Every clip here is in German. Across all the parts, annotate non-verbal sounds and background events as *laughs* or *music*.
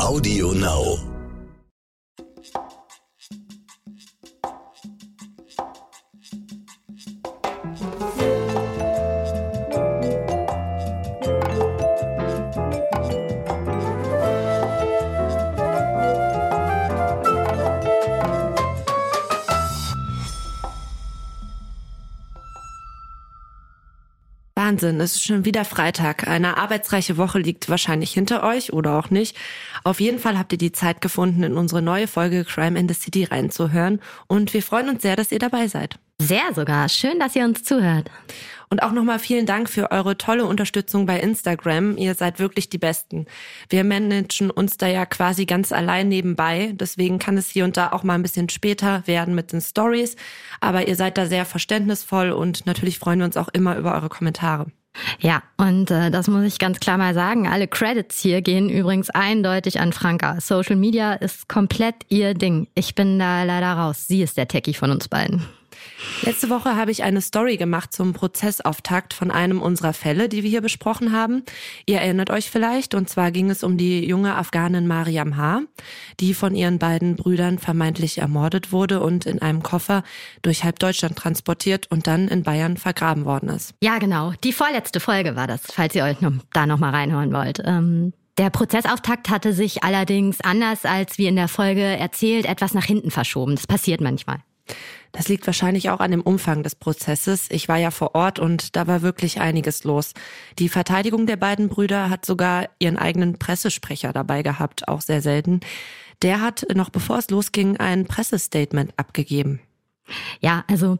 Audio Now. Wahnsinn, es ist schon wieder Freitag. Eine arbeitsreiche Woche liegt wahrscheinlich hinter euch oder auch nicht. Auf jeden Fall habt ihr die Zeit gefunden, in unsere neue Folge Crime in the City reinzuhören. Und wir freuen uns sehr, dass ihr dabei seid. Sehr sogar. Schön, dass ihr uns zuhört. Und auch nochmal vielen Dank für eure tolle Unterstützung bei Instagram. Ihr seid wirklich die Besten. Wir managen uns da ja quasi ganz allein nebenbei. Deswegen kann es hier und da auch mal ein bisschen später werden mit den Stories. Aber ihr seid da sehr verständnisvoll und natürlich freuen wir uns auch immer über eure Kommentare. Ja, und äh, das muss ich ganz klar mal sagen. Alle Credits hier gehen übrigens eindeutig an Franka. Social Media ist komplett ihr Ding. Ich bin da leider raus. Sie ist der Techie von uns beiden. Letzte Woche habe ich eine Story gemacht zum Prozessauftakt von einem unserer Fälle, die wir hier besprochen haben. Ihr erinnert euch vielleicht, und zwar ging es um die junge Afghanin Mariam H., die von ihren beiden Brüdern vermeintlich ermordet wurde und in einem Koffer durch halb Deutschland transportiert und dann in Bayern vergraben worden ist. Ja, genau. Die vorletzte Folge war das, falls ihr euch noch, da nochmal reinhören wollt. Ähm der Prozessauftakt hatte sich allerdings anders als wie in der Folge erzählt etwas nach hinten verschoben. Das passiert manchmal. Das liegt wahrscheinlich auch an dem Umfang des Prozesses. Ich war ja vor Ort und da war wirklich einiges los. Die Verteidigung der beiden Brüder hat sogar ihren eigenen Pressesprecher dabei gehabt, auch sehr selten. Der hat, noch bevor es losging, ein Pressestatement abgegeben. Ja, also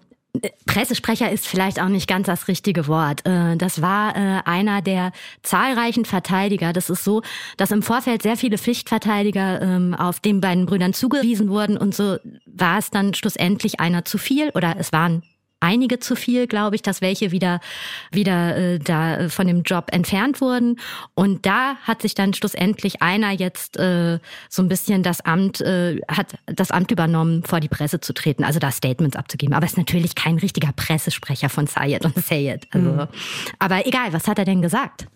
Pressesprecher ist vielleicht auch nicht ganz das richtige Wort. Äh, das war äh, einer der zahlreichen Verteidiger. Das ist so, dass im Vorfeld sehr viele Pflichtverteidiger ähm, auf den beiden Brüdern zugewiesen wurden und so war es dann schlussendlich einer zu viel oder es waren einige zu viel, glaube ich, dass welche wieder wieder äh, da äh, von dem Job entfernt wurden. Und da hat sich dann schlussendlich einer jetzt äh, so ein bisschen das Amt äh, hat das Amt übernommen, vor die Presse zu treten, also da Statements abzugeben. Aber ist natürlich kein richtiger Pressesprecher von Sayed und Sayed. Also, mhm. aber egal, was hat er denn gesagt?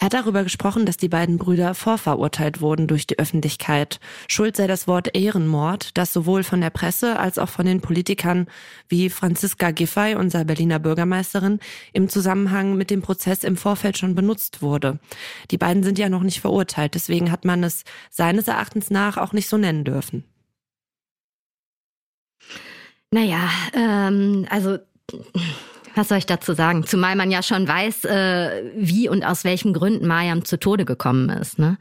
Er hat darüber gesprochen, dass die beiden Brüder vorverurteilt wurden durch die Öffentlichkeit. Schuld sei das Wort Ehrenmord, das sowohl von der Presse als auch von den Politikern wie Franziska Giffey, unser Berliner Bürgermeisterin, im Zusammenhang mit dem Prozess im Vorfeld schon benutzt wurde. Die beiden sind ja noch nicht verurteilt, deswegen hat man es seines Erachtens nach auch nicht so nennen dürfen. Naja, ähm, also was soll ich dazu sagen? Zumal man ja schon weiß, äh, wie und aus welchen Gründen Mariam zu Tode gekommen ist. Ne?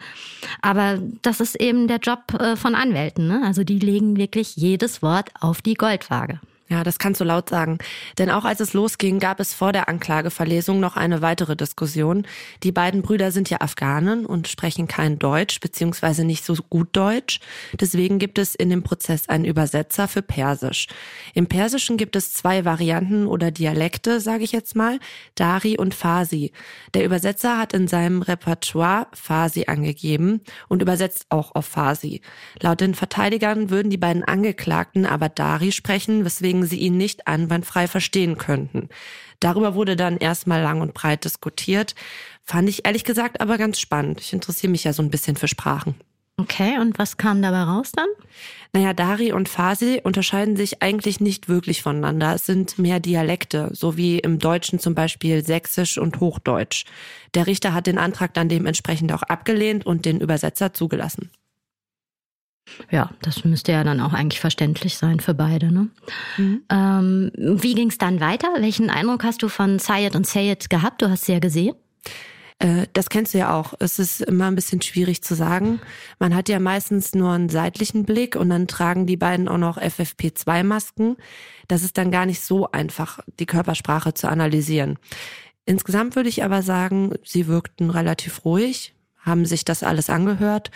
Aber das ist eben der Job äh, von Anwälten. Ne? Also die legen wirklich jedes Wort auf die Goldwaage. Ja, das kannst du laut sagen. Denn auch als es losging, gab es vor der Anklageverlesung noch eine weitere Diskussion. Die beiden Brüder sind ja Afghanen und sprechen kein Deutsch, beziehungsweise nicht so gut Deutsch. Deswegen gibt es in dem Prozess einen Übersetzer für Persisch. Im Persischen gibt es zwei Varianten oder Dialekte, sage ich jetzt mal, Dari und Farsi. Der Übersetzer hat in seinem Repertoire Farsi angegeben und übersetzt auch auf Farsi. Laut den Verteidigern würden die beiden Angeklagten aber Dari sprechen, weswegen weswegen sie ihn nicht einwandfrei verstehen könnten. Darüber wurde dann erstmal lang und breit diskutiert. Fand ich ehrlich gesagt aber ganz spannend. Ich interessiere mich ja so ein bisschen für Sprachen. Okay, und was kam dabei raus dann? Naja, Dari und Farsi unterscheiden sich eigentlich nicht wirklich voneinander. Es sind mehr Dialekte, so wie im Deutschen zum Beispiel Sächsisch und Hochdeutsch. Der Richter hat den Antrag dann dementsprechend auch abgelehnt und den Übersetzer zugelassen. Ja, das müsste ja dann auch eigentlich verständlich sein für beide. Ne? Mhm. Ähm, wie ging es dann weiter? Welchen Eindruck hast du von Sayed und Sayed gehabt? Du hast sie ja gesehen. Äh, das kennst du ja auch. Es ist immer ein bisschen schwierig zu sagen. Man hat ja meistens nur einen seitlichen Blick und dann tragen die beiden auch noch FFP2-Masken. Das ist dann gar nicht so einfach, die Körpersprache zu analysieren. Insgesamt würde ich aber sagen, sie wirkten relativ ruhig, haben sich das alles angehört.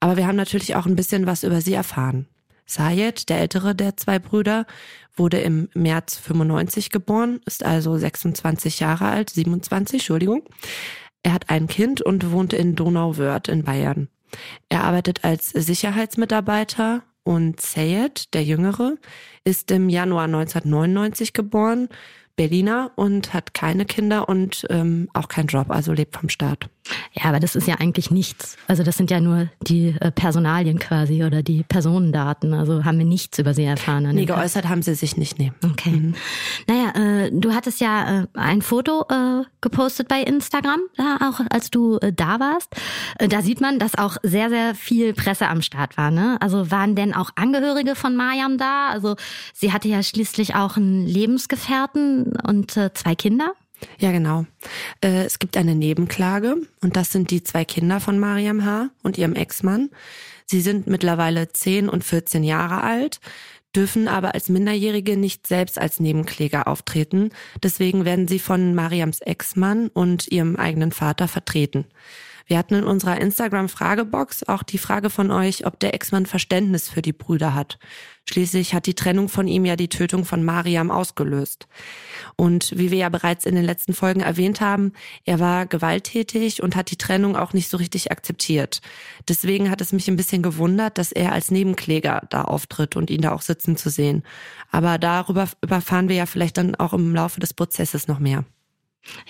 Aber wir haben natürlich auch ein bisschen was über sie erfahren. Sayed, der ältere der zwei Brüder, wurde im März 95 geboren, ist also 26 Jahre alt, 27, Entschuldigung. Er hat ein Kind und wohnt in Donauwörth in Bayern. Er arbeitet als Sicherheitsmitarbeiter und Sayed, der Jüngere, ist im Januar 1999 geboren, Berliner und hat keine Kinder und ähm, auch keinen Job, also lebt vom Staat. Ja, aber das ist ja eigentlich nichts. Also das sind ja nur die äh, Personalien quasi oder die Personendaten. Also haben wir nichts über sie erfahren. Nee, geäußert haben sie sich nicht, nee. Okay. Mhm. Naja, äh, du hattest ja äh, ein Foto äh, gepostet bei Instagram, da auch als du äh, da warst. Äh, da sieht man, dass auch sehr, sehr viel Presse am Start war. Ne? Also waren denn auch Angehörige von Mariam da? Also sie hatte ja schließlich auch einen Lebensgefährten und äh, zwei Kinder. Ja, genau. Äh, es gibt eine Nebenklage und das sind die zwei Kinder von Mariam H. und ihrem Ex-Mann. Sie sind mittlerweile 10 und 14 Jahre alt, dürfen aber als Minderjährige nicht selbst als Nebenkläger auftreten. Deswegen werden sie von Mariams Ex-Mann und ihrem eigenen Vater vertreten. Wir hatten in unserer Instagram-Fragebox auch die Frage von euch, ob der Ex-Mann Verständnis für die Brüder hat. Schließlich hat die Trennung von ihm ja die Tötung von Mariam ausgelöst. Und wie wir ja bereits in den letzten Folgen erwähnt haben, er war gewalttätig und hat die Trennung auch nicht so richtig akzeptiert. Deswegen hat es mich ein bisschen gewundert, dass er als Nebenkläger da auftritt und ihn da auch sitzen zu sehen. Aber darüber überfahren wir ja vielleicht dann auch im Laufe des Prozesses noch mehr.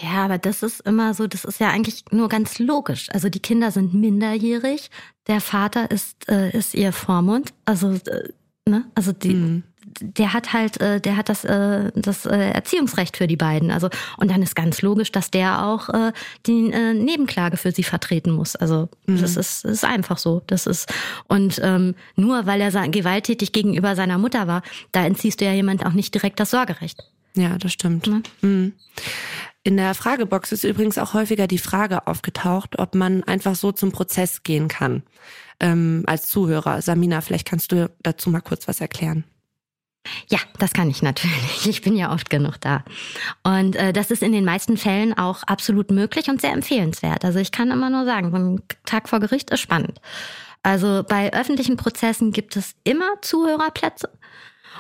Ja, aber das ist immer so, das ist ja eigentlich nur ganz logisch. Also die Kinder sind minderjährig, der Vater ist, äh, ist ihr Vormund. Also, äh, ne? Also die, mhm. der hat halt, äh, der hat das, äh, das äh, Erziehungsrecht für die beiden. Also, und dann ist ganz logisch, dass der auch äh, die äh, Nebenklage für sie vertreten muss. Also mhm. das ist, ist einfach so. Das ist, und ähm, nur weil er gewalttätig gegenüber seiner Mutter war, da entziehst du ja jemand auch nicht direkt das Sorgerecht. Ja, das stimmt. Ne? Mhm. In der Fragebox ist übrigens auch häufiger die Frage aufgetaucht, ob man einfach so zum Prozess gehen kann. Ähm, als Zuhörer. Samina, vielleicht kannst du dazu mal kurz was erklären. Ja, das kann ich natürlich. Ich bin ja oft genug da. Und äh, das ist in den meisten Fällen auch absolut möglich und sehr empfehlenswert. Also ich kann immer nur sagen, so ein Tag vor Gericht ist spannend. Also bei öffentlichen Prozessen gibt es immer Zuhörerplätze.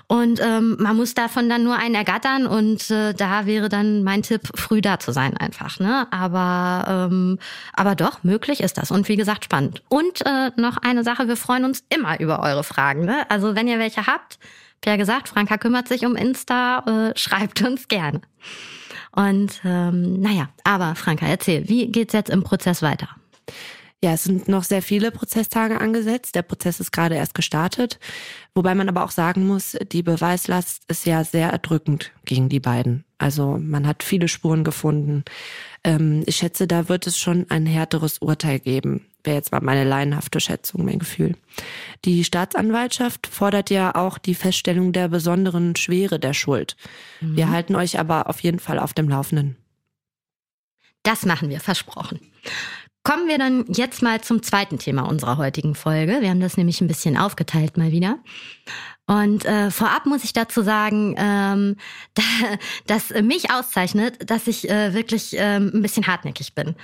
Und ähm, man muss davon dann nur einen ergattern und äh, da wäre dann mein Tipp, früh da zu sein einfach. Ne? Aber, ähm, aber doch, möglich ist das. Und wie gesagt, spannend. Und äh, noch eine Sache, wir freuen uns immer über eure Fragen. Ne? Also wenn ihr welche habt, wie ja gesagt, Franka kümmert sich um Insta, äh, *laughs* schreibt uns gerne. Und ähm, naja, aber Franka, erzähl, wie geht's jetzt im Prozess weiter? Ja, es sind noch sehr viele Prozesstage angesetzt. Der Prozess ist gerade erst gestartet. Wobei man aber auch sagen muss, die Beweislast ist ja sehr erdrückend gegen die beiden. Also man hat viele Spuren gefunden. Ähm, ich schätze, da wird es schon ein härteres Urteil geben. Wäre jetzt mal meine laienhafte Schätzung, mein Gefühl. Die Staatsanwaltschaft fordert ja auch die Feststellung der besonderen Schwere der Schuld. Mhm. Wir halten euch aber auf jeden Fall auf dem Laufenden. Das machen wir, versprochen. Kommen wir dann jetzt mal zum zweiten Thema unserer heutigen Folge. Wir haben das nämlich ein bisschen aufgeteilt mal wieder. Und äh, vorab muss ich dazu sagen, ähm, da, *laughs* dass mich auszeichnet, dass ich äh, wirklich ähm, ein bisschen hartnäckig bin.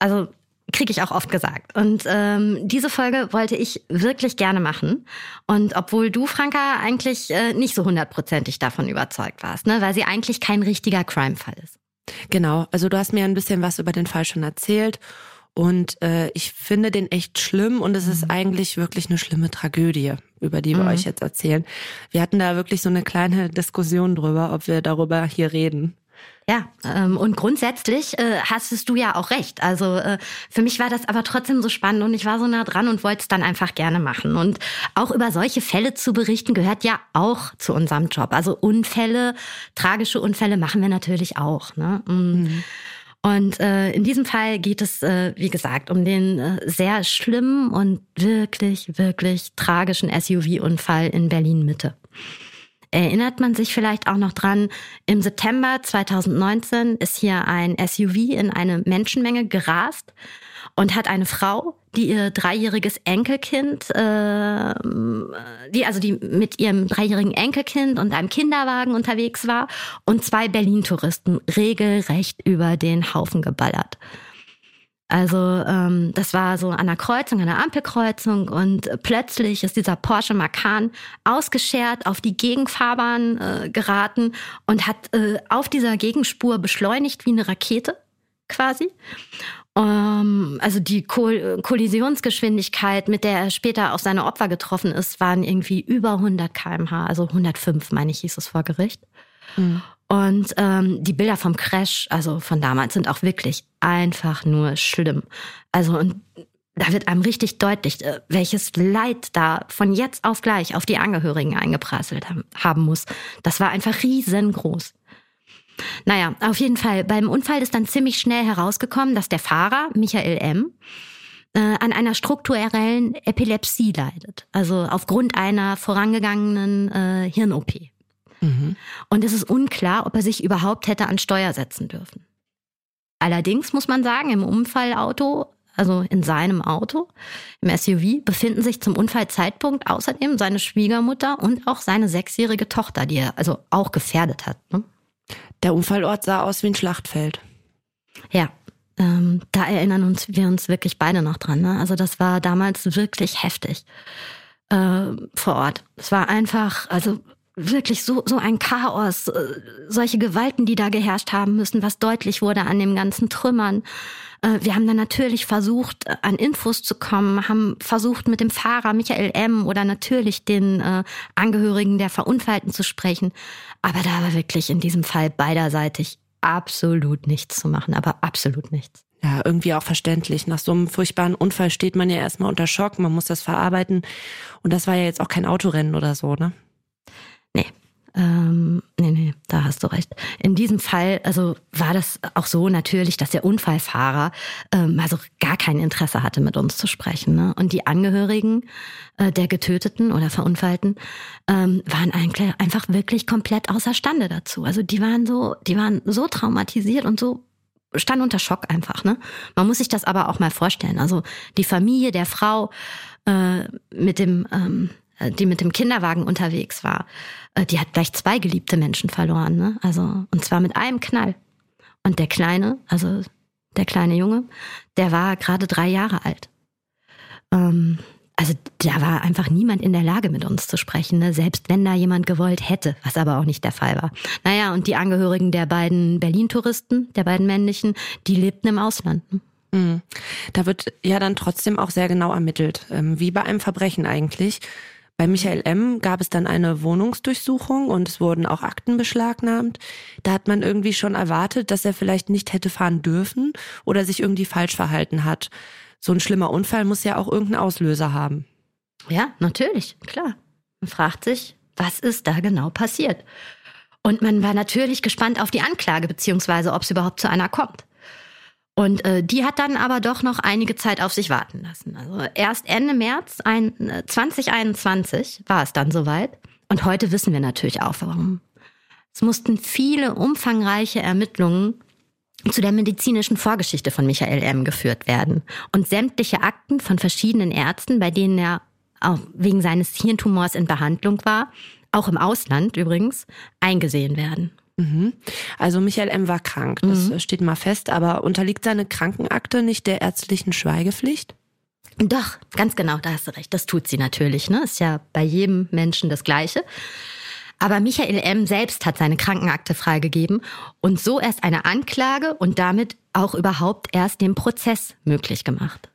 Also kriege ich auch oft gesagt. Und ähm, diese Folge wollte ich wirklich gerne machen. Und obwohl du, Franka, eigentlich äh, nicht so hundertprozentig davon überzeugt warst, ne? weil sie eigentlich kein richtiger Crime-Fall ist. Genau, also du hast mir ein bisschen was über den Fall schon erzählt. Und äh, ich finde den echt schlimm und es ist mhm. eigentlich wirklich eine schlimme Tragödie, über die wir mhm. euch jetzt erzählen. Wir hatten da wirklich so eine kleine Diskussion drüber, ob wir darüber hier reden. Ja, ähm, und grundsätzlich äh, hast du ja auch recht. Also äh, für mich war das aber trotzdem so spannend und ich war so nah dran und wollte es dann einfach gerne machen. Und auch über solche Fälle zu berichten gehört ja auch zu unserem Job. Also Unfälle, tragische Unfälle machen wir natürlich auch. Ne? Mm. Mhm. Und äh, in diesem Fall geht es, äh, wie gesagt, um den äh, sehr schlimmen und wirklich, wirklich tragischen SUV-Unfall in Berlin-Mitte. Erinnert man sich vielleicht auch noch dran, im September 2019 ist hier ein SUV in eine Menschenmenge gerast und hat eine Frau, die ihr dreijähriges Enkelkind, äh, die also die mit ihrem dreijährigen Enkelkind und einem Kinderwagen unterwegs war und zwei Berlin-Touristen regelrecht über den Haufen geballert. Also ähm, das war so an einer Kreuzung, an einer Ampelkreuzung und plötzlich ist dieser Porsche Macan ausgeschert auf die Gegenfahrbahn äh, geraten und hat äh, auf dieser Gegenspur beschleunigt wie eine Rakete quasi. Ähm, also die Koll Kollisionsgeschwindigkeit, mit der er später auf seine Opfer getroffen ist, waren irgendwie über 100 kmh, also 105, meine ich, hieß es vor Gericht. Mhm. Und ähm, die Bilder vom Crash, also von damals, sind auch wirklich einfach nur schlimm. Also und da wird einem richtig deutlich, äh, welches Leid da von jetzt auf gleich auf die Angehörigen eingeprasselt haben muss. Das war einfach riesengroß. Naja, auf jeden Fall, beim Unfall ist dann ziemlich schnell herausgekommen, dass der Fahrer, Michael M., äh, an einer strukturellen Epilepsie leidet. Also aufgrund einer vorangegangenen äh, Hirn-OP. Mhm. Und es ist unklar, ob er sich überhaupt hätte an Steuer setzen dürfen. Allerdings muss man sagen, im Unfallauto, also in seinem Auto, im SUV, befinden sich zum Unfallzeitpunkt außerdem seine Schwiegermutter und auch seine sechsjährige Tochter, die er also auch gefährdet hat. Ne? Der Unfallort sah aus wie ein Schlachtfeld. Ja, ähm, da erinnern uns wir uns wirklich beide noch dran. Ne? Also das war damals wirklich heftig äh, vor Ort. Es war einfach, also wirklich so, so ein Chaos, äh, solche Gewalten, die da geherrscht haben müssen, was deutlich wurde an dem ganzen Trümmern. Äh, wir haben dann natürlich versucht, äh, an Infos zu kommen, haben versucht, mit dem Fahrer Michael M. oder natürlich den Angehörigen der Verunfallten zu sprechen. Aber da war wirklich in diesem Fall beiderseitig absolut nichts zu machen, aber absolut nichts. Ja, irgendwie auch verständlich. Nach so einem furchtbaren Unfall steht man ja erstmal unter Schock, man muss das verarbeiten. Und das war ja jetzt auch kein Autorennen oder so, ne? Ähm, nee, nee, da hast du recht. In diesem Fall, also war das auch so natürlich, dass der Unfallfahrer ähm, also gar kein Interesse hatte, mit uns zu sprechen. Ne? Und die Angehörigen äh, der Getöteten oder Verunfallten ähm, waren eigentlich einfach wirklich komplett außerstande dazu. Also die waren so, die waren so traumatisiert und so stand unter Schock einfach. Ne? Man muss sich das aber auch mal vorstellen. Also die Familie der Frau äh, mit dem ähm, äh, die mit dem Kinderwagen unterwegs war, äh, die hat gleich zwei geliebte Menschen verloren. Ne? Also, und zwar mit einem Knall. Und der Kleine, also der kleine Junge, der war gerade drei Jahre alt. Ähm, also da war einfach niemand in der Lage, mit uns zu sprechen, ne? selbst wenn da jemand gewollt hätte, was aber auch nicht der Fall war. Naja, und die Angehörigen der beiden Berlin-Touristen, der beiden männlichen, die lebten im Ausland. Ne? Mhm. Da wird ja dann trotzdem auch sehr genau ermittelt, ähm, wie bei einem Verbrechen eigentlich. Bei Michael M. gab es dann eine Wohnungsdurchsuchung und es wurden auch Akten beschlagnahmt. Da hat man irgendwie schon erwartet, dass er vielleicht nicht hätte fahren dürfen oder sich irgendwie falsch verhalten hat. So ein schlimmer Unfall muss ja auch irgendeinen Auslöser haben. Ja, natürlich, klar. Man fragt sich, was ist da genau passiert? Und man war natürlich gespannt auf die Anklage, beziehungsweise ob es überhaupt zu einer kommt. Und äh, die hat dann aber doch noch einige Zeit auf sich warten lassen. Also erst Ende März ein, 2021 war es dann soweit. Und heute wissen wir natürlich auch warum. Es mussten viele umfangreiche Ermittlungen zu der medizinischen Vorgeschichte von Michael M. geführt werden und sämtliche Akten von verschiedenen Ärzten, bei denen er auch wegen seines Hirntumors in Behandlung war, auch im Ausland übrigens, eingesehen werden. Mhm. Also Michael M. war krank, das mhm. steht mal fest, aber unterliegt seine Krankenakte nicht der ärztlichen Schweigepflicht? Doch, ganz genau, da hast du recht. Das tut sie natürlich. Ne? Ist ja bei jedem Menschen das Gleiche. Aber Michael M. selbst hat seine Krankenakte freigegeben und so erst eine Anklage und damit auch überhaupt erst den Prozess möglich gemacht.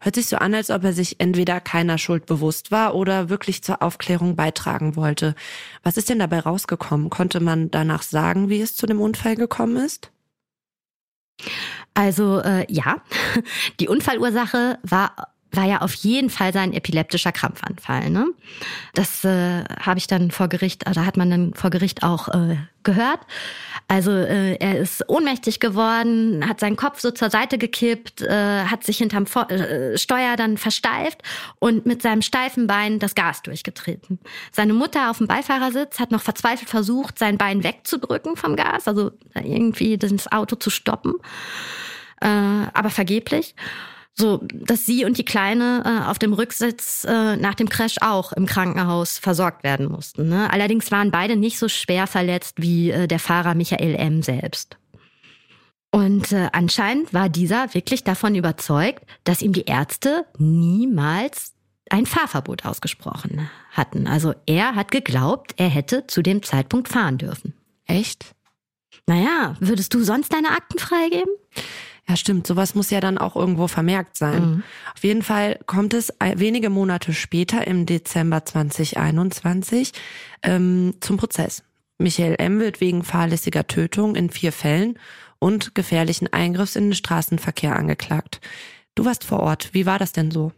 Hört sich so an, als ob er sich entweder keiner Schuld bewusst war oder wirklich zur Aufklärung beitragen wollte. Was ist denn dabei rausgekommen? Konnte man danach sagen, wie es zu dem Unfall gekommen ist? Also äh, ja, *laughs* die Unfallursache war war ja auf jeden Fall sein epileptischer Krampfanfall. Ne? Das äh, habe ich dann vor Gericht, da hat man dann vor Gericht auch äh, gehört. Also äh, er ist ohnmächtig geworden, hat seinen Kopf so zur Seite gekippt, äh, hat sich hinterm Vor äh, Steuer dann versteift und mit seinem steifen Bein das Gas durchgetreten. Seine Mutter auf dem Beifahrersitz hat noch verzweifelt versucht, sein Bein wegzudrücken vom Gas, also irgendwie das Auto zu stoppen, äh, aber vergeblich so dass sie und die Kleine äh, auf dem Rücksitz äh, nach dem Crash auch im Krankenhaus versorgt werden mussten. Ne? Allerdings waren beide nicht so schwer verletzt wie äh, der Fahrer Michael M. selbst. Und äh, anscheinend war dieser wirklich davon überzeugt, dass ihm die Ärzte niemals ein Fahrverbot ausgesprochen hatten. Also er hat geglaubt, er hätte zu dem Zeitpunkt fahren dürfen. Echt? Naja, würdest du sonst deine Akten freigeben? Ja, stimmt. Sowas muss ja dann auch irgendwo vermerkt sein. Mhm. Auf jeden Fall kommt es wenige Monate später, im Dezember 2021, ähm, zum Prozess. Michael M. wird wegen fahrlässiger Tötung in vier Fällen und gefährlichen Eingriffs in den Straßenverkehr angeklagt. Du warst vor Ort. Wie war das denn so?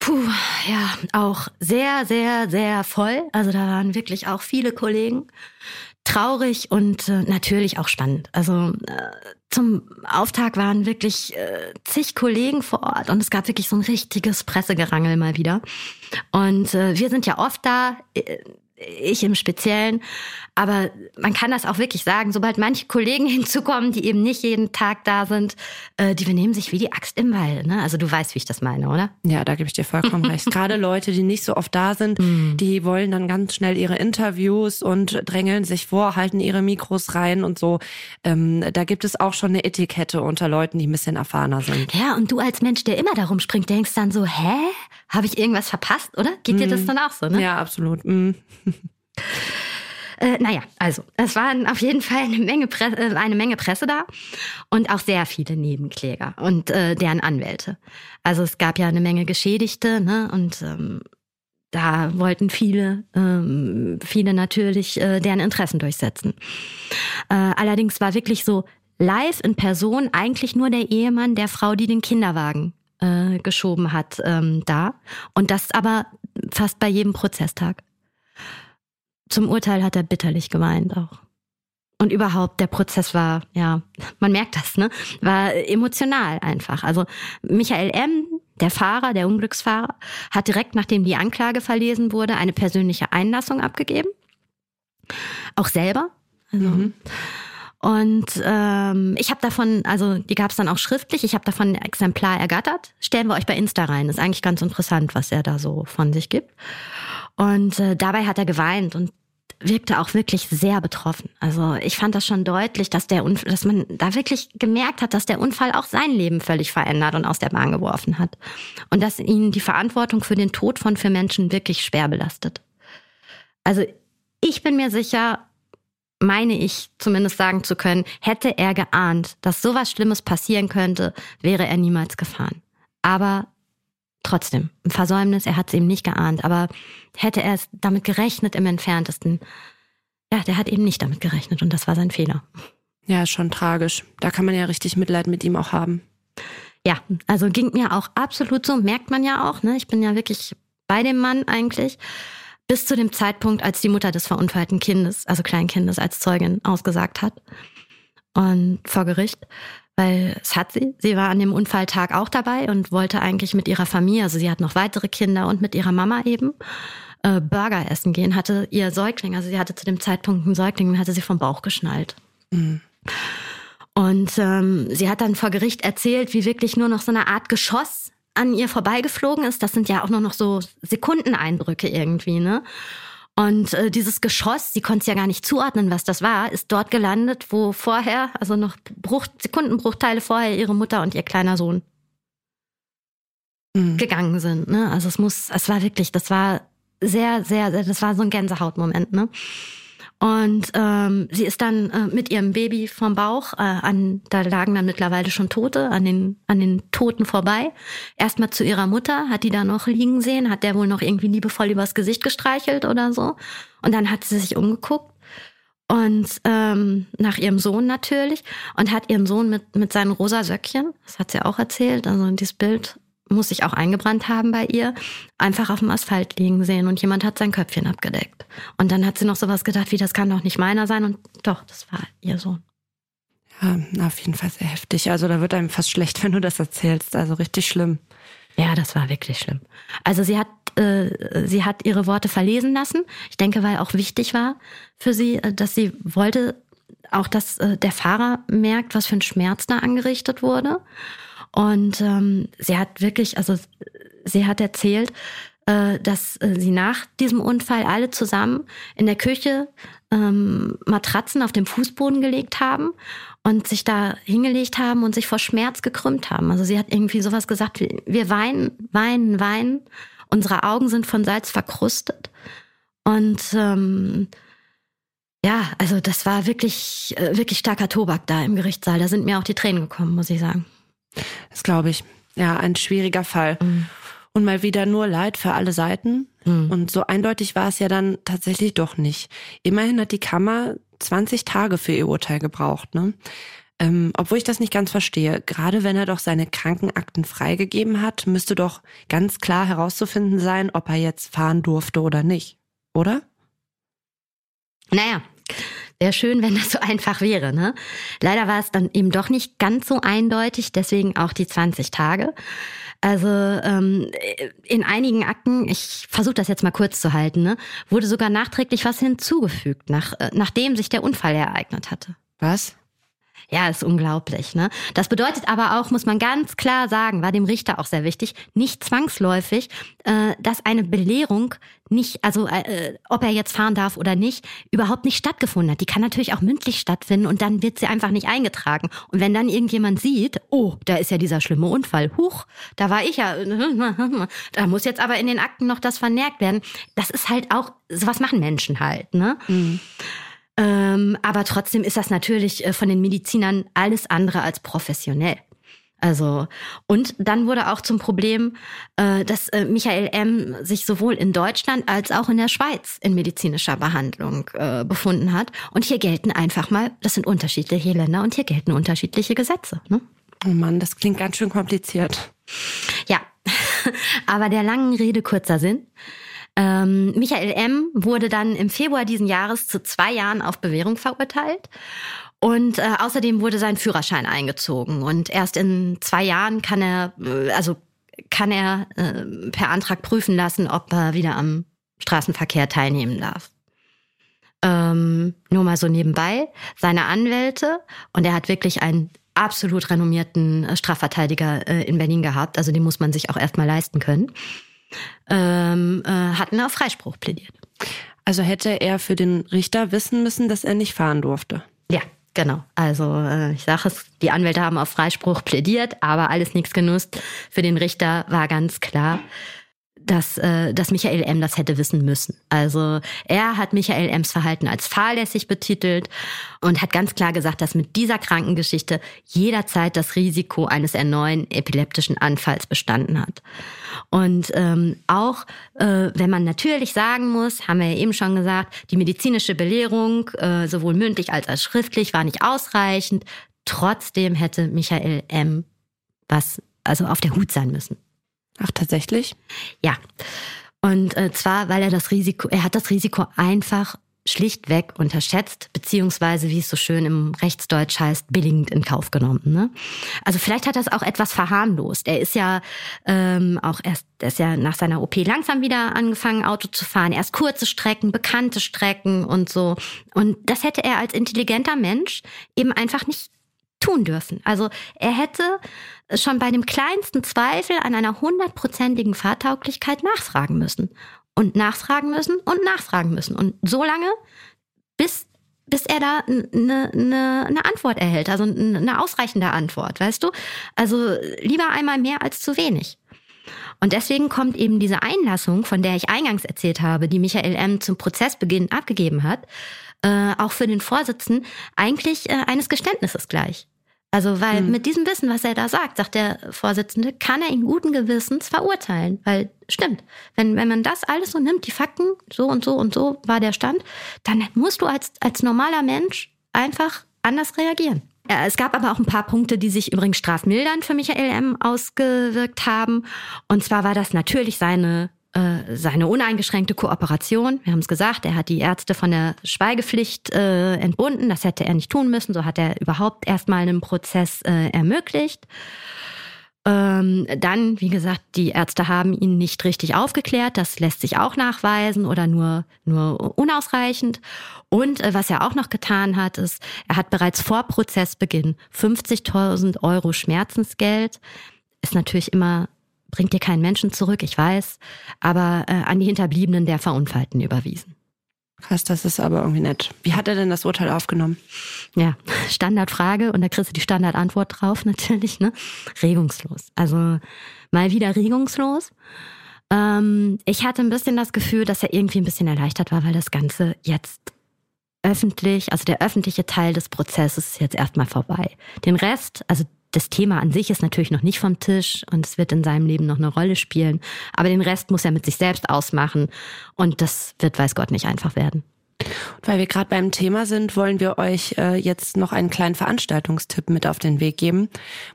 Puh, ja, auch sehr, sehr, sehr voll. Also da waren wirklich auch viele Kollegen. Traurig und äh, natürlich auch spannend. Also äh, zum Auftakt waren wirklich äh, zig Kollegen vor Ort und es gab wirklich so ein richtiges Pressegerangel mal wieder. Und äh, wir sind ja oft da. Äh, ich im Speziellen. Aber man kann das auch wirklich sagen, sobald manche Kollegen *laughs* hinzukommen, die eben nicht jeden Tag da sind, äh, die benehmen sich wie die Axt im Wald. Ne? Also du weißt, wie ich das meine, oder? Ja, da gebe ich dir vollkommen recht. *laughs* Gerade Leute, die nicht so oft da sind, mm. die wollen dann ganz schnell ihre Interviews und drängeln sich vor, halten ihre Mikros rein und so. Ähm, da gibt es auch schon eine Etikette unter Leuten, die ein bisschen erfahrener sind. Ja, und du als Mensch, der immer darum springt, denkst dann so, hä? Habe ich irgendwas verpasst, oder? Geht mm. dir das mhm. dann auch so, ne? Ja, absolut. Mm. Äh, naja, also es waren auf jeden Fall eine Menge, Presse, äh, eine Menge Presse da und auch sehr viele Nebenkläger und äh, deren Anwälte. Also es gab ja eine Menge Geschädigte ne? und ähm, da wollten viele, ähm, viele natürlich äh, deren Interessen durchsetzen. Äh, allerdings war wirklich so live in Person eigentlich nur der Ehemann der Frau, die den Kinderwagen äh, geschoben hat, ähm, da. Und das aber fast bei jedem Prozesstag zum Urteil hat er bitterlich geweint auch. Und überhaupt, der Prozess war, ja, man merkt das, ne? War emotional einfach. Also Michael M., der Fahrer, der Unglücksfahrer, hat direkt nachdem die Anklage verlesen wurde, eine persönliche Einlassung abgegeben. Auch selber. Also, mhm. Und ähm, ich habe davon, also die gab es dann auch schriftlich, ich habe davon ein Exemplar ergattert. Stellen wir euch bei Insta rein. Ist eigentlich ganz interessant, was er da so von sich gibt. Und äh, dabei hat er geweint und wirkte auch wirklich sehr betroffen. Also ich fand das schon deutlich, dass der Unfall, dass man da wirklich gemerkt hat, dass der Unfall auch sein Leben völlig verändert und aus der Bahn geworfen hat. Und dass ihn die Verantwortung für den Tod von vier Menschen wirklich schwer belastet. Also ich bin mir sicher, meine ich zumindest sagen zu können, hätte er geahnt, dass sowas Schlimmes passieren könnte, wäre er niemals gefahren. Aber trotzdem, ein Versäumnis, er hat es eben nicht geahnt, aber hätte er es damit gerechnet im entferntesten, ja, der hat eben nicht damit gerechnet und das war sein Fehler. Ja, schon tragisch. Da kann man ja richtig Mitleid mit ihm auch haben. Ja, also ging mir auch absolut so, merkt man ja auch, ne? Ich bin ja wirklich bei dem Mann eigentlich. Bis zu dem Zeitpunkt, als die Mutter des verunfallten Kindes, also Kleinkindes, als Zeugin ausgesagt hat. Und vor Gericht weil es hat sie. Sie war an dem Unfalltag auch dabei und wollte eigentlich mit ihrer Familie, also sie hat noch weitere Kinder und mit ihrer Mama eben, äh, Burger essen gehen, hatte ihr Säugling, also sie hatte zu dem Zeitpunkt einen Säugling, hatte sie vom Bauch geschnallt. Mhm. Und ähm, sie hat dann vor Gericht erzählt, wie wirklich nur noch so eine Art Geschoss an ihr vorbeigeflogen ist. Das sind ja auch nur noch so Sekundeneindrücke irgendwie, ne? Und äh, dieses Geschoss, sie konnte es ja gar nicht zuordnen, was das war, ist dort gelandet, wo vorher, also noch Bruch, Sekundenbruchteile vorher, ihre Mutter und ihr kleiner Sohn mhm. gegangen sind. Ne? Also es muss, es war wirklich, das war sehr, sehr, das war so ein Gänsehautmoment. Ne? Und ähm, sie ist dann äh, mit ihrem Baby vom Bauch, äh, an, da lagen dann mittlerweile schon Tote, an den, an den Toten vorbei. Erstmal zu ihrer Mutter, hat die da noch liegen sehen, hat der wohl noch irgendwie liebevoll übers Gesicht gestreichelt oder so. Und dann hat sie sich umgeguckt und ähm, nach ihrem Sohn natürlich und hat ihren Sohn mit, mit seinen rosa Söckchen, das hat sie auch erzählt, also dieses Bild muss sich auch eingebrannt haben bei ihr, einfach auf dem Asphalt liegen sehen und jemand hat sein Köpfchen abgedeckt. Und dann hat sie noch sowas gedacht, wie das kann doch nicht meiner sein und doch, das war ihr Sohn. Ja, auf jeden Fall sehr heftig. Also da wird einem fast schlecht, wenn du das erzählst. Also richtig schlimm. Ja, das war wirklich schlimm. Also sie hat äh, sie hat ihre Worte verlesen lassen. Ich denke, weil auch wichtig war für sie, äh, dass sie wollte auch, dass äh, der Fahrer merkt, was für ein Schmerz da angerichtet wurde. Und ähm, sie hat wirklich, also sie hat erzählt, äh, dass äh, sie nach diesem Unfall alle zusammen in der Küche ähm, Matratzen auf dem Fußboden gelegt haben und sich da hingelegt haben und sich vor Schmerz gekrümmt haben. Also sie hat irgendwie sowas gesagt, wir weinen, weinen, weinen. Unsere Augen sind von Salz verkrustet. Und ähm, ja, also das war wirklich, äh, wirklich starker Tobak da im Gerichtssaal. Da sind mir auch die Tränen gekommen, muss ich sagen. Das glaube ich. Ja, ein schwieriger Fall. Mhm. Und mal wieder nur Leid für alle Seiten. Hm. Und so eindeutig war es ja dann tatsächlich doch nicht. Immerhin hat die Kammer 20 Tage für ihr Urteil gebraucht. Ne? Ähm, obwohl ich das nicht ganz verstehe. Gerade wenn er doch seine Krankenakten freigegeben hat, müsste doch ganz klar herauszufinden sein, ob er jetzt fahren durfte oder nicht. Oder? Naja, wäre schön, wenn das so einfach wäre. Ne? Leider war es dann eben doch nicht ganz so eindeutig, deswegen auch die 20 Tage. Also ähm, in einigen Akten, ich versuche das jetzt mal kurz zu halten, ne, wurde sogar nachträglich was hinzugefügt, nach, äh, nachdem sich der Unfall ereignet hatte. Was? Ja, ist unglaublich. Ne? Das bedeutet aber auch, muss man ganz klar sagen, war dem Richter auch sehr wichtig, nicht zwangsläufig, äh, dass eine Belehrung nicht, also äh, ob er jetzt fahren darf oder nicht, überhaupt nicht stattgefunden hat. Die kann natürlich auch mündlich stattfinden und dann wird sie einfach nicht eingetragen. Und wenn dann irgendjemand sieht, oh, da ist ja dieser schlimme Unfall, huch, da war ich ja, *laughs* da muss jetzt aber in den Akten noch das vermerkt werden. Das ist halt auch, sowas machen Menschen halt. Ne? Mhm. Ähm, aber trotzdem ist das natürlich äh, von den Medizinern alles andere als professionell. Also, und dann wurde auch zum Problem, äh, dass äh, Michael M. sich sowohl in Deutschland als auch in der Schweiz in medizinischer Behandlung äh, befunden hat. Und hier gelten einfach mal, das sind unterschiedliche Länder und hier gelten unterschiedliche Gesetze. Ne? Oh Mann, das klingt ganz schön kompliziert. Ja, *laughs* aber der langen Rede kurzer Sinn. Ähm, Michael M. wurde dann im Februar diesen Jahres zu zwei Jahren auf Bewährung verurteilt. Und äh, außerdem wurde sein Führerschein eingezogen. Und erst in zwei Jahren kann er, äh, also kann er äh, per Antrag prüfen lassen, ob er wieder am Straßenverkehr teilnehmen darf. Ähm, nur mal so nebenbei, seine Anwälte, und er hat wirklich einen absolut renommierten äh, Strafverteidiger äh, in Berlin gehabt, also den muss man sich auch erstmal leisten können ähm, äh, hatten auf Freispruch plädiert. Also hätte er für den Richter wissen müssen, dass er nicht fahren durfte. Ja, genau. Also äh, ich sage es, die Anwälte haben auf Freispruch plädiert, aber alles nichts genutzt. Für den Richter war ganz klar, dass, äh, dass Michael M. das hätte wissen müssen. Also er hat Michael M.s Verhalten als fahrlässig betitelt und hat ganz klar gesagt, dass mit dieser Krankengeschichte jederzeit das Risiko eines erneuten epileptischen Anfalls bestanden hat. Und ähm, auch äh, wenn man natürlich sagen muss, haben wir ja eben schon gesagt, die medizinische Belehrung, äh, sowohl mündlich als auch schriftlich, war nicht ausreichend. Trotzdem hätte Michael M. was also auf der Hut sein müssen. Ach, tatsächlich? Ja. Und äh, zwar, weil er das Risiko, er hat das Risiko einfach schlichtweg unterschätzt, beziehungsweise, wie es so schön im Rechtsdeutsch heißt, billigend in Kauf genommen. Ne? Also vielleicht hat er es auch etwas verharmlost. Er ist ja ähm, auch erst, er ist ja nach seiner OP langsam wieder angefangen, Auto zu fahren. Erst kurze Strecken, bekannte Strecken und so. Und das hätte er als intelligenter Mensch eben einfach nicht tun dürfen. Also er hätte schon bei dem kleinsten Zweifel an einer hundertprozentigen Fahrtauglichkeit nachfragen müssen. Und nachfragen müssen und nachfragen müssen. Und so lange, bis, bis er da eine, eine, eine Antwort erhält, also eine ausreichende Antwort, weißt du? Also lieber einmal mehr als zu wenig. Und deswegen kommt eben diese Einlassung, von der ich eingangs erzählt habe, die Michael M. zum Prozessbeginn abgegeben hat, äh, auch für den Vorsitzenden eigentlich äh, eines Geständnisses gleich. Also, weil mhm. mit diesem Wissen, was er da sagt, sagt der Vorsitzende, kann er ihn guten Gewissens verurteilen. Weil, stimmt, wenn, wenn man das alles so nimmt, die Fakten, so und so und so war der Stand, dann musst du als, als normaler Mensch einfach anders reagieren. Es gab aber auch ein paar Punkte, die sich übrigens strafmildernd für Michael M. ausgewirkt haben. Und zwar war das natürlich seine äh, seine uneingeschränkte Kooperation. Wir haben es gesagt, er hat die Ärzte von der Schweigepflicht äh, entbunden. Das hätte er nicht tun müssen. So hat er überhaupt erstmal einen Prozess äh, ermöglicht. Ähm, dann, wie gesagt, die Ärzte haben ihn nicht richtig aufgeklärt. Das lässt sich auch nachweisen oder nur, nur unausreichend. Und äh, was er auch noch getan hat, ist, er hat bereits vor Prozessbeginn 50.000 Euro Schmerzensgeld. Ist natürlich immer bringt dir keinen Menschen zurück, ich weiß, aber äh, an die Hinterbliebenen der Verunfallten überwiesen. Krass, das ist aber irgendwie nett. Wie hat er denn das Urteil aufgenommen? Ja, *laughs* Standardfrage und da kriegst du die Standardantwort drauf *laughs* natürlich, ne? Regungslos. Also mal wieder regungslos. Ähm, ich hatte ein bisschen das Gefühl, dass er irgendwie ein bisschen erleichtert war, weil das Ganze jetzt öffentlich, also der öffentliche Teil des Prozesses ist jetzt erstmal vorbei. Den Rest, also das Thema an sich ist natürlich noch nicht vom Tisch und es wird in seinem Leben noch eine Rolle spielen. Aber den Rest muss er mit sich selbst ausmachen. Und das wird, weiß Gott, nicht einfach werden. Weil wir gerade beim Thema sind, wollen wir euch äh, jetzt noch einen kleinen Veranstaltungstipp mit auf den Weg geben.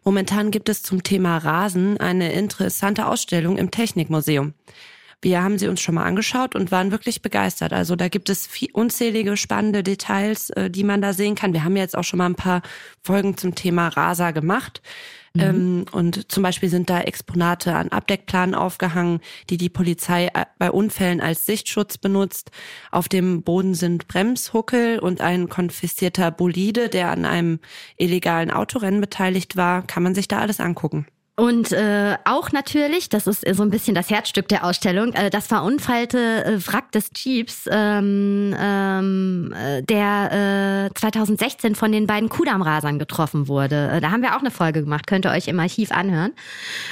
Momentan gibt es zum Thema Rasen eine interessante Ausstellung im Technikmuseum. Wir haben sie uns schon mal angeschaut und waren wirklich begeistert. Also da gibt es viel, unzählige spannende Details, äh, die man da sehen kann. Wir haben jetzt auch schon mal ein paar Folgen zum Thema Rasa gemacht. Mhm. Ähm, und zum Beispiel sind da Exponate an Abdeckplanen aufgehangen, die die Polizei äh, bei Unfällen als Sichtschutz benutzt. Auf dem Boden sind Bremshuckel und ein konfiszierter Bolide, der an einem illegalen Autorennen beteiligt war. Kann man sich da alles angucken. Und äh, auch natürlich, das ist so ein bisschen das Herzstück der Ausstellung, äh, das verunfallte äh, Wrack des Jeeps, ähm, ähm, äh, der äh, 2016 von den beiden Kudam-Rasern getroffen wurde. Äh, da haben wir auch eine Folge gemacht, könnt ihr euch im Archiv anhören.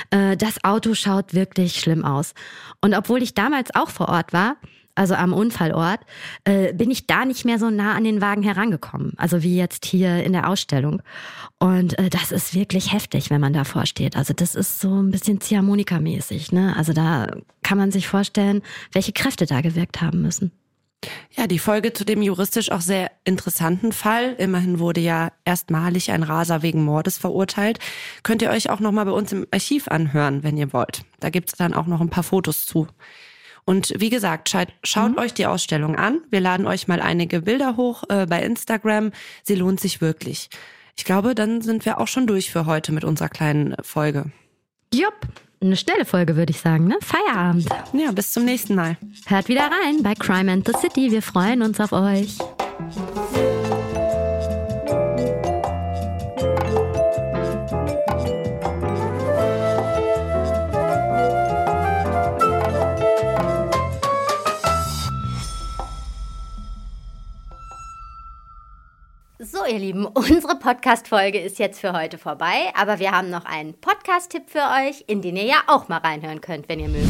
Äh, das Auto schaut wirklich schlimm aus. Und obwohl ich damals auch vor Ort war, also am Unfallort, äh, bin ich da nicht mehr so nah an den Wagen herangekommen. Also wie jetzt hier in der Ausstellung. Und äh, das ist wirklich heftig, wenn man davor steht. Also das ist so ein bisschen Ziehharmonika-mäßig. Ne? Also da kann man sich vorstellen, welche Kräfte da gewirkt haben müssen. Ja, die Folge zu dem juristisch auch sehr interessanten Fall. Immerhin wurde ja erstmalig ein Raser wegen Mordes verurteilt. Könnt ihr euch auch nochmal bei uns im Archiv anhören, wenn ihr wollt. Da gibt's dann auch noch ein paar Fotos zu. Und wie gesagt, schaut, schaut mhm. euch die Ausstellung an. Wir laden euch mal einige Bilder hoch äh, bei Instagram. Sie lohnt sich wirklich. Ich glaube, dann sind wir auch schon durch für heute mit unserer kleinen Folge. Jupp, eine schnelle Folge, würde ich sagen, ne? Feierabend. Ja, bis zum nächsten Mal. Hört wieder rein bei Crime and the City. Wir freuen uns auf euch. So, ihr Lieben, *laughs* unsere Podcast-Folge ist jetzt für heute vorbei, aber wir haben noch einen Podcast-Tipp für euch, in den ihr ja auch mal reinhören könnt, wenn ihr mögt.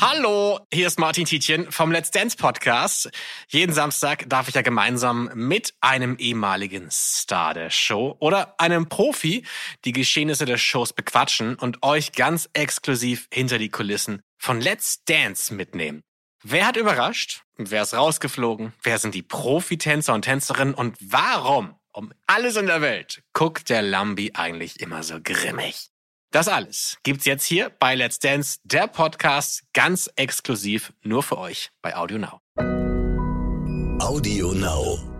Hallo, hier ist Martin Tietjen vom Let's Dance Podcast. Jeden Samstag darf ich ja gemeinsam mit einem ehemaligen Star der Show oder einem Profi die Geschehnisse der Shows bequatschen und euch ganz exklusiv hinter die Kulissen von Let's Dance mitnehmen. Wer hat überrascht? Wer ist rausgeflogen? Wer sind die Profitänzer und Tänzerinnen? Und warum, um alles in der Welt, guckt der Lambi eigentlich immer so grimmig? Das alles gibt's jetzt hier bei Let's Dance, der Podcast, ganz exklusiv nur für euch bei Audio Now. Audio Now.